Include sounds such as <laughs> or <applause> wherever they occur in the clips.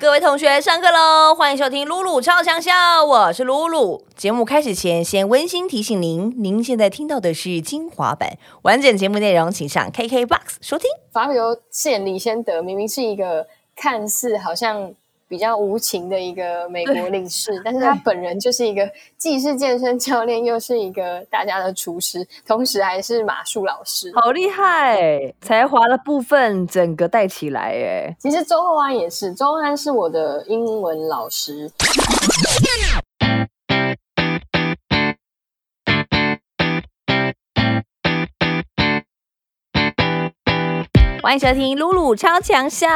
各位同学，上课喽！欢迎收听露露超强笑，我是露露。节目开始前，先温馨提醒您，您现在听到的是精华版，完整节目内容请上 KKBOX 收听。法流线李先得明明是一个看似好像比较无情的一个美国领事，<laughs> 但是他本人就是一个既是健身教练，又是一个大家的厨师，同时还是马术老师。好厉害，才华的部分整个带起来哎！其实周厚安也是，周厚安是我的英文老师。欢迎收听露露超强笑，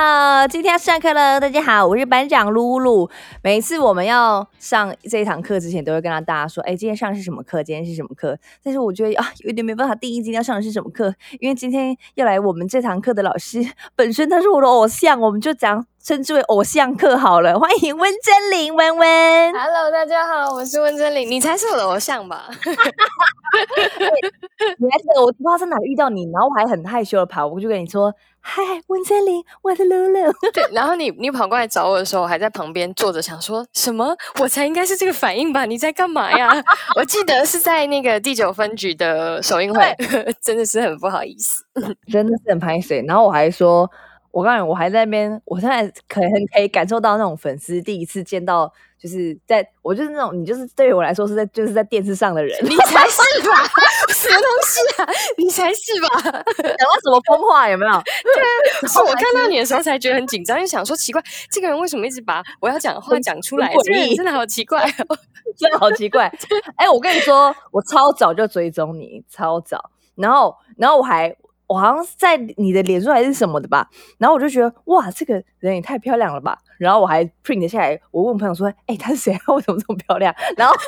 今天要上课了，大家好，我是班长露露。每次我们要上这一堂课之前，都会跟大家说，哎，今天上的是什么课？今天是什么课？但是我觉得啊，有点没办法，定义今天要上的是什么课？因为今天要来我们这堂课的老师本身他是我的偶像，我们就讲称之为偶像课好了。欢迎温真玲，温温。Hello，大家好，我是温真玲，你才是我的偶像吧？<laughs> 你还记得我不知道在哪遇到你，然后我还很害羞的跑过去跟你说，嗨，温真玲，我是露露。<laughs> 对，然后你你跑过来找我的时候，我还在旁边坐着，想说什么？我才应该是这个反应吧？你在干嘛呀？<laughs> 我记得是在那个第九分局的首映会，真的是很不好意思。真的是很拍水。然后我还说，我告诉你，我还在那边，我现在可很可以感受到那种粉丝第一次见到，就是在我就是那种你就是对于我来说是在就是在电视上的人，你才是吧？什么东西啊？你才是吧？讲到什么疯话有没有？是 <laughs> 我看到你的时候才觉得很紧张，就想说奇怪，这个人为什么一直把我要讲的话讲出来？真的好奇怪哦。<laughs> 真的好奇怪。<laughs> 哎、我跟你说，我超早就追踪你，超早。然后，然后我还，我好像是在你的脸书还是什么的吧。然后我就觉得，哇，这个人也太漂亮了吧。然后我还 print 下来，我问朋友说，哎、她是谁啊？<laughs> 为什么这么漂亮？然后，<laughs>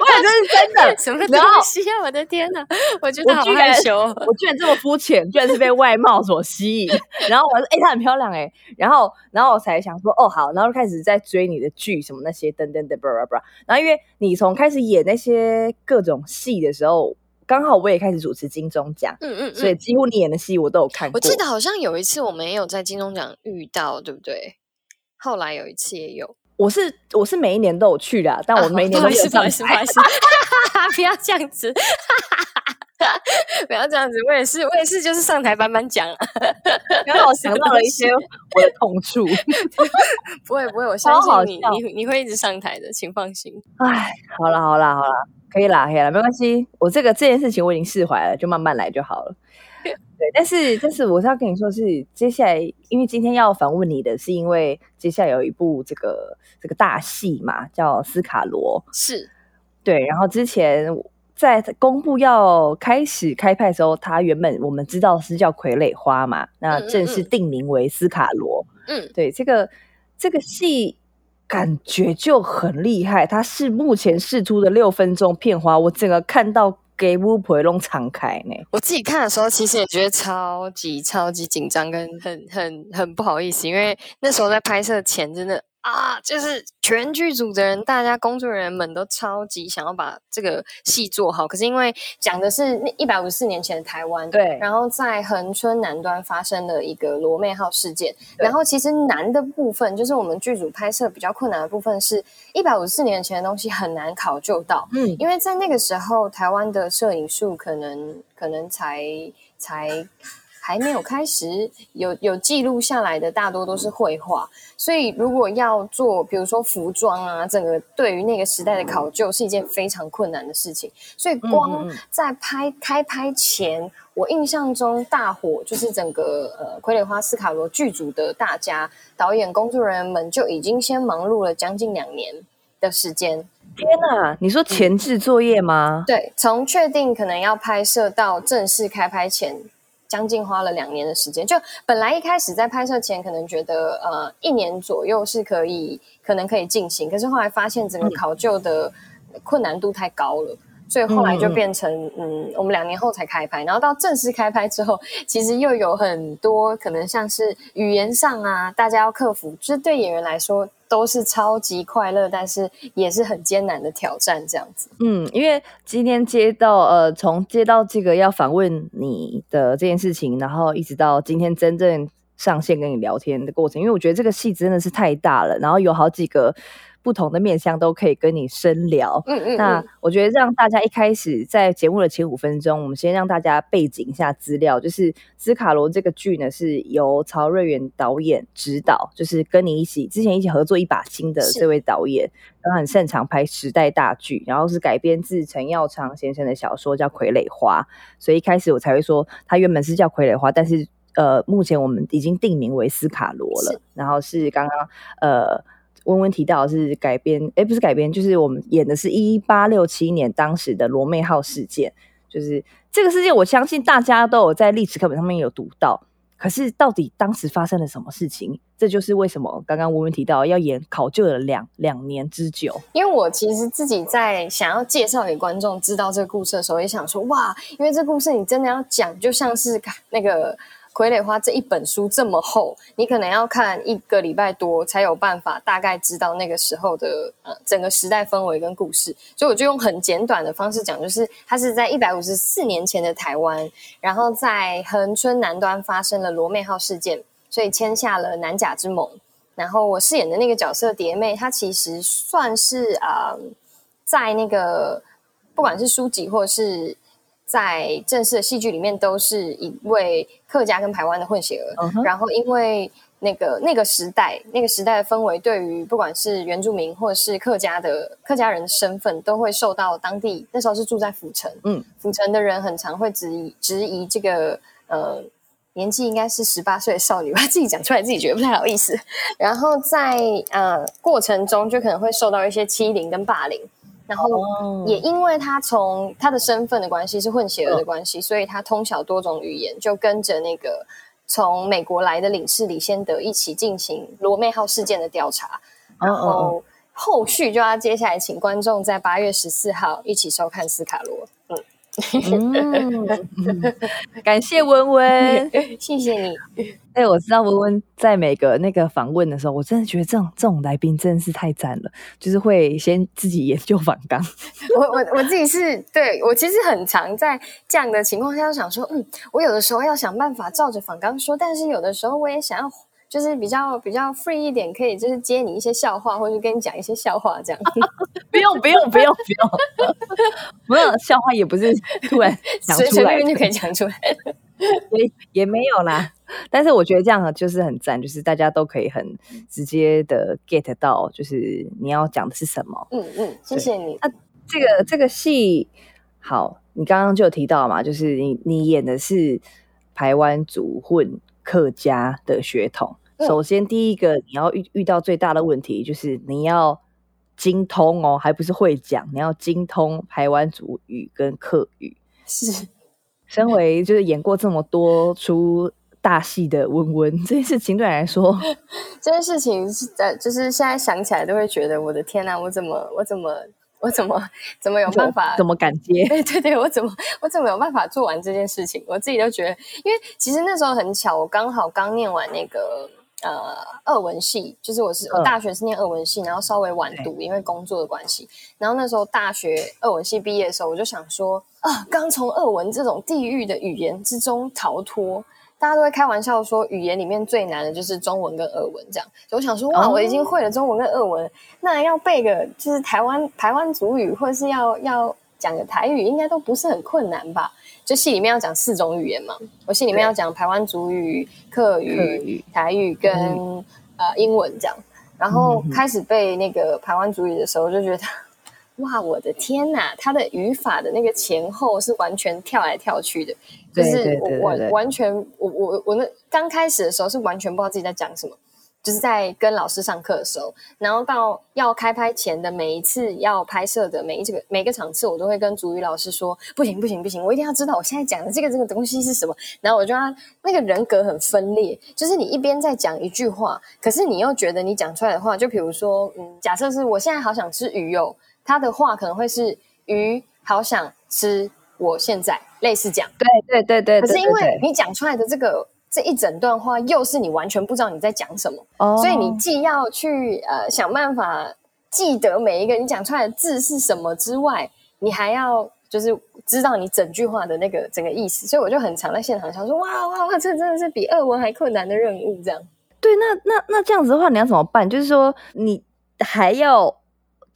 我想这是真的。什么东西啊！我的天哪，我觉得好我居然害羞哦。我居然这么肤浅，居然是被外貌所吸引。然后我说，哎、她很漂亮哎、然后，然后我才想说，哦，好，然后就开始在追你的剧什么那些等等等，巴拉巴拉。然后因为你从开始演那些各种戏的时候，刚好我也开始主持金钟奖，嗯嗯所以嗯，几乎你演的戏我都有看过。我记得好像有一次我们也有在金钟奖遇到，对不对？后来有一次也有，我是我是每一年都有去的啊，但我啊每一年都没有意思，不要这样子，<laughs> 不要这样子，我也是，我也是，就是上台颁颁奖啊，<laughs> 刚好想到了一些我的痛处。<laughs> 不会不会，我相信你，笑你你会一直上台的，请放心。哎，好了好了好了，可以啦可以啦，没关系。我这个这件事情我已经释怀了，就慢慢来就好了。对，但是但是我是要跟你说是，接下来因为今天要访问你的是因为接下来有一部这个这个大戏嘛，叫《斯卡罗》。是，对，然后之前在公布要开始开拍的时候，它原本我们知道是叫《傀儡花》嘛，那正式嗯定名为《斯卡罗》。嗯，对，这个这个戏感觉就很厉害，它是目前试出的六分钟片花，我整个看到给乌婆龙敞开呢。我自己看的时候，其实也觉得超级超级紧张，跟很很很不好意思，因为那时候在拍摄前真的啊，就是全剧组的人，大家工作人员们都超级想要把这个戏做好。可是因为讲的是那一百五十四年前的台湾，对然后在恒春南端发生了一个罗妹号事件，然后其实难的部分就是我们剧组拍摄比较困难的部分是，一百五十四年前的东西很难考究到，嗯，因为在那个时候，台湾的摄影术可能可能才才还没有开始有有记录下来的，大多都是绘画。所以如果要做，比如说服装啊，整个对于那个时代的考究是一件非常困难的事情。所以光在拍开拍前，我印象中大火就是整个呃傀儡花斯卡罗剧组的大家导演工作人员们就已经先忙碌了将近两年的时间。天呐，你说前置作业吗？对，从确定可能要拍摄到正式开拍前，将近花了两年的时间。就本来一开始在拍摄前，可能觉得呃一年左右是可以，可能可以进行，可是后来发现整个考究的困难度太高了。所以后来就变成嗯，我们两年后才开拍，然后到正式开拍之后，其实又有很多可能像是语言上啊，大家要克服，就是对演员来说都是超级快乐，但是也是很艰难的挑战，这样子。嗯，因为今天接到呃，从接到这个要访问你的这件事情，然后一直到今天真正。上线跟你聊天的过程，因为我觉得这个戏真的是太大了，然后有好几个不同的面向都可以跟你深聊。嗯嗯。那我觉得让大家一开始在节目的前五分钟，我们先让大家背景一下资料，就是《斯卡罗》这个剧呢是由曹瑞元导演指导，就是跟你一起之前一起合作一把新的这位导演，他很擅长拍时代大剧，然后是改编自陈耀昌先生的小说叫《傀儡花》，所以一开始我才会说他原本是叫《傀儡花》，但是。呃，目前我们已经定名为斯卡罗了，然后是刚刚呃温温提到是改编，哎，不是改编，就是我们演的是一八六七年当时的罗妹号事件，就是这个事件，我相信大家都有在历史课本上面有读到，可是到底当时发生了什么事情？这就是为什么刚刚温温提到要演考究了两两年之久。因为我其实自己在想要介绍给观众知道这个故事的时候，也想说哇，因为这故事你真的要讲，就像是那个。傀儡花这一本书这么厚，你可能要看一个礼拜多才有办法大概知道那个时候的呃整个时代氛围跟故事。所以我就用很简短的方式讲，就是它是在一百五十四年前的台湾，然后在恒春南端发生了罗妹号事件，所以签下了南甲之盟。然后我饰演的那个角色蝶妹，她其实算是啊，在那个不管是书籍或是。在正式的戏剧里面，都是一位客家跟台湾的混血儿。然后，因为那个那个时代，那个时代的氛围，对于不管是原住民或者是客家的客家人的身份，都会受到当地那时候是住在府城，嗯，府城的人很常会质疑质疑这个呃年纪应该是十八岁的少女吧，自己讲出来自己觉得不太好意思。然后在呃过程中，就可能会受到一些欺凌跟霸凌。然后也因为他从他的身份的关系是混血儿的关系，所以他通晓多种语言，就跟着那个从美国来的领事李先德一起进行罗妹号事件的调查。然后后续就要接下来请观众在八月十四号一起收看斯卡罗。嗯。嗯，<laughs> 感谢文文，<laughs> 谢谢你。哎，我知道文文在每个那个访问的时候，我真的觉得这种这种来宾真的是太赞了，就是会先自己研究访纲。<laughs> 我我我自己是对我其实很常在这样的情况下想说，嗯，我有的时候要想办法照着访纲说，但是有的时候我也想要。就是比较比较 free 一点，可以就是接你一些笑话，或者跟你讲一些笑话这样。不用不用不用不用，<laughs> 没有笑话也不是突然讲出来就可以讲出来，<laughs> 也也没有啦。但是我觉得这样就是很赞，就是大家都可以很直接的 get 到，就是你要讲的是什么。嗯嗯，谢谢你。那这个这个戏好，你刚刚就有提到嘛，就是你你演的是台湾族混客家的血统。首先，第一个你要遇遇到最大的问题就是你要精通哦，还不是会讲，你要精通台湾族语跟客语。是，身为就是演过这么多出大戏的温温，这件事情对你来说，<laughs> 这件事情是在就是现在想起来都会觉得我的天哪，我怎么我怎么我怎么怎么有办法怎么敢接？对对对，我怎么我怎么有办法做完这件事情？我自己都觉得，因为其实那时候很巧，我刚好刚念完那个。呃，二文系就是我是我大学是念二文系，然后稍微晚读，因为工作的关系。然后那时候大学二文系毕业的时候，我就想说啊，刚从二文这种地狱的语言之中逃脱，大家都会开玩笑说，语言里面最难的就是中文跟俄文这样。我想说，哇，我已经会了中文跟俄文，那要背个就是台湾台湾族语，或者是要要讲个台语，应该都不是很困难吧？就戏里面要讲四种语言嘛，我戏里面要讲台湾族语、客语、台语跟呃英文这样，然后开始背那个台湾族语的时候，就觉得 <laughs> 哇，我的天哪，它的语法的那个前后是完全跳来跳去的，就是我完完全我我我那刚开始的时候是完全不知道自己在讲什么。就是在跟老师上课的时候，然后到要开拍前的每一次要拍摄的每一这个每个场次，我都会跟主语老师说：不行不行不行，我一定要知道我现在讲的这个这个东西是什么。然后我就他那个人格很分裂，就是你一边在讲一句话，可是你又觉得你讲出来的话，就比如说，嗯，假设是我现在好想吃鱼哦，他的话可能会是鱼好想吃我现在，类似讲。对对对对。可是因为你讲出来的这个这一整段话，又是你完全不知道你在讲什么，所以你既要去呃想办法记得每一个你讲出来的字是什么之外，你还要就是知道你整句话的那个整个意思。所以我就很常在现场想说，哇哇哇，这真的是比二文还困难的任务，这样。对，那那那这样子的话，你要怎么办？就是说你还要。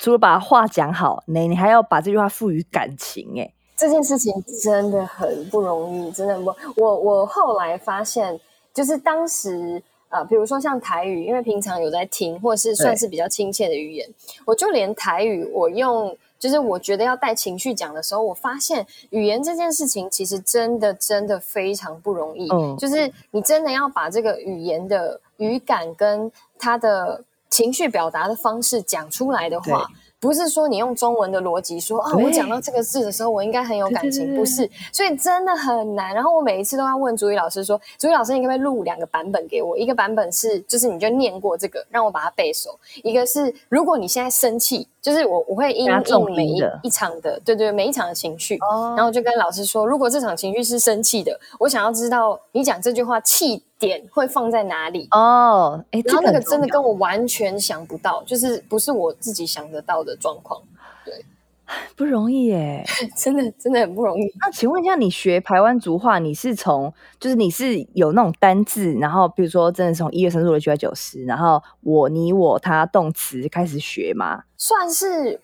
除了把话讲好，你你还要把这句话赋予感情，哎，这件事情真的很不容易，真的不。我我后来发现，就是当时呃，比如说像台语，因为平常有在听，或者是算是比较亲切的语言，我就连台语，我用就是我觉得要带情绪讲的时候，我发现语言这件事情其实真的真的非常不容易。嗯，就是你真的要把这个语言的语感跟它的。情绪表达的方式讲出来的话。不是说你用中文的逻辑说啊，我讲到这个字的时候，我应该很有感情，不是，所以真的很难。然后我每一次都要问主语老师说，主语老师，你可不可以录两个版本给我？一个版本是，就是你就念过这个，让我把它背熟；一个是，如果你现在生气，就是我我会应应每一一场的，对对，每一场的情绪，然后就跟老师说，如果这场情绪是生气的，我想要知道你讲这句话气点会放在哪里哦。哎，然后那个真的跟我完全想不到，就是不是我自己想得到的。的状况，对，<laughs> 不容易耶，<laughs> 真的真的很不容易。那请问一下，你学台湾族话，你是从就是你是有那种单字，然后比如说真的从一月生入的九百九十，然后我你我他动词开始学吗？算是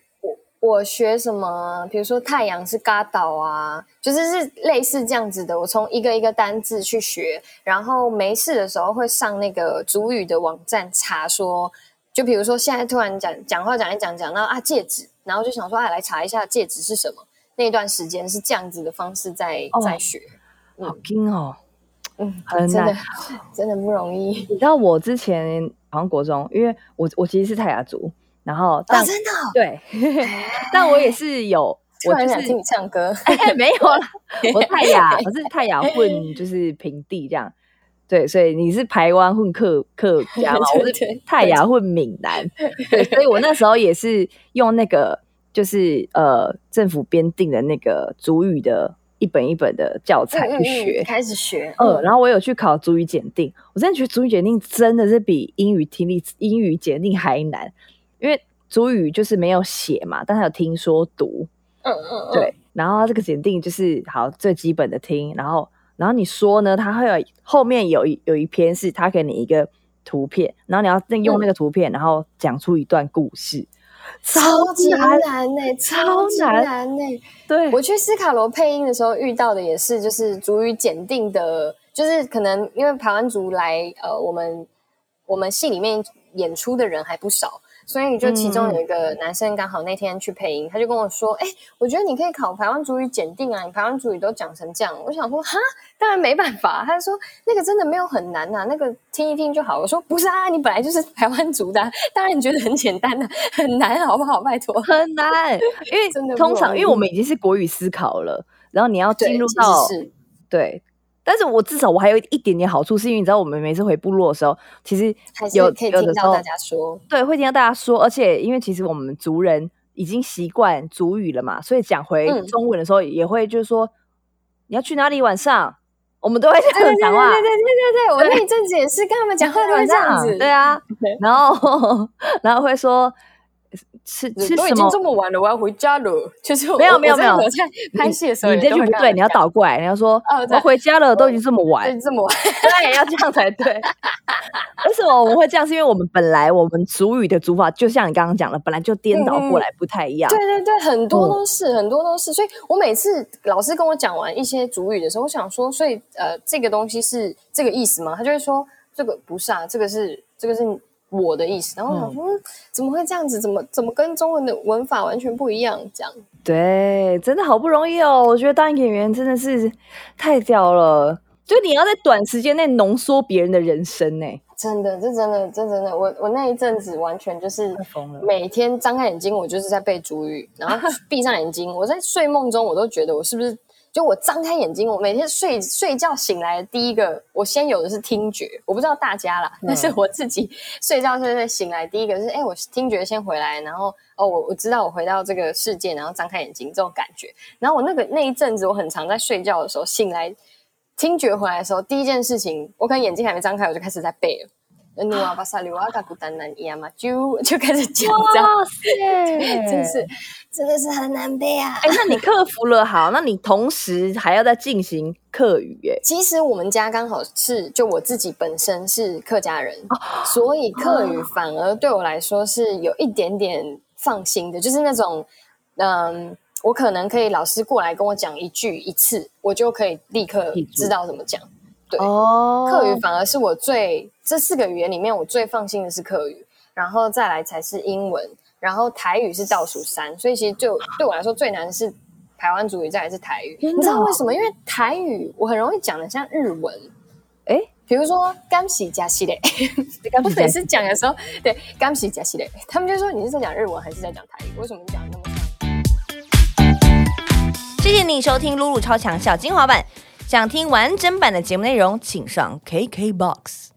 我我学什么？比如说太阳是嘎岛啊，就是是类似这样子的。我从一个一个单字去学，然后没事的时候会上那个主语的网站查说。就比如说，现在突然讲讲话讲一讲讲到啊戒指，然后就想说啊来查一下戒指是什么。那段时间是这样子的方式在在学，好惊哦，嗯，很难，真的不容易。你知道我之前好像国中，因为我我其实是泰雅族，然后啊真的对，<laughs> 但我也是有，<laughs> 我就是听你唱歌，<laughs> 没有啦，我泰雅，我是泰雅混就是平地这样。对，所以你是台湾混客客家嘛？我是泰雅混闽南，对，所以我那时候也是用那个，就是呃政府编定的那个主语的一本一本的教材去学，开始学。嗯，然后我有去考主语检定，我真的觉得主语检定真的是比英语听力、英语检定还难，因为主语就是没有写嘛，但他有听说读。嗯嗯，对。然后这个检定就是好最基本的听，然后。然后你说呢？他会有后面有一有一篇是他给你一个图片，然后你要再用那个图片，然后讲出一段故事，超级难呢，超级难呢。对我去斯卡罗配音的时候遇到的也是，就是主语检定的，就是可能因为台湾族来呃，我们我们戏里面演出的人还不少。所以就其中有一个男生刚好那天去配音，他就跟我说：“哎，我觉得你可以考台湾主语检定啊，你台湾主语都讲成这样。”我想说：“哈，当然没办法。”他说：“那个真的没有很难呐，那个听一听就好。”我说：“不是啊，你本来就是台湾族的，当然你觉得很简单的，很难好不好？拜托，很难，因为 <laughs> 真的通常因为我们已经是国语思考了，然后你要进入到对。”但是我至少我还有一点点好处，是因为你知道，我们每次回部落的时候，其实有可以听到大家说，对，会听到大家说，而且因为其实我们族人已经习惯族语了嘛，所以讲回中文的时候，也会就是说你要去哪里晚上，我们都会这样讲话，对对对对对，我那一阵子也是跟他们讲话都会这样子，对啊，然后然后会说。吃吃都已经这么晚了，我要回家了。就是没有没有没有，在拍戏的时候，你这句不对，你要倒过来，你要说我回家了，都已经这么晚，这么晚，<laughs> 那也要这样才对。为什么我们会这样？是因为我们本来我们主语的主法，就像你刚刚讲的，本来就颠倒过来不太一样。对对对，很多都是很多都是。所以我每次老师跟我讲完一些主语的时候，我想说，所以呃，这个东西是这个意思吗？他就会说，这个不是啊，这个是这个是。我的意思，然后我说怎么会这样子？怎么怎么跟中文的文法完全不一样？这样对，真的好不容易哦！我觉得当演员真的是太屌了，就你要在短时间内浓缩别人的人生呢。真的，这真的，这真的，我我那一阵子完全就是疯了，每天张开眼睛，我就是在背主语，然后闭上眼睛，我在睡梦中，我都觉得我是不是就我张开眼睛，我每天睡睡觉醒来的第一个，我先有的是听觉，我不知道大家啦，但是我自己睡觉睡睡醒来第一个是，哎，我听觉先回来，然后哦，我我知道我回到这个世界，然后张开眼睛这种感觉，然后我那个那一阵子，我很常在睡觉的时候醒来，听觉回来的时候，第一件事情，我可能眼睛还没张开，我就开始在背了。<laughs> 努瓦巴萨里瓦嘎古丹南伊亚嘛，就 <laughs> 就开始讲这样，真是真的是很难背啊！哎，那你克服了好，那你同时还要再进行客语哎。其实我们家刚好是就我自己本身是客家人，所以客语反而对我来说是有一点点放心的，就是那种嗯，我可能可以老师过来跟我讲一句一次，我就可以立刻知道怎么讲。对，客语反而是我最这四个语言里面我最放心的是客语，然后再来才是英文，然后台语是倒数三，所以其实就对我来说最难是台湾主语，再来是台语。你知道为什么？因为台语我很容易讲的像日文，哎，比如说干洗加西嘞，我每次讲的时候，对干洗加西嘞，他们就说你是在讲日文还是在讲台语？为什么讲的那么像？谢谢你收听露露超强小精华版。想听完整版的节目内容，请上 KKBOX。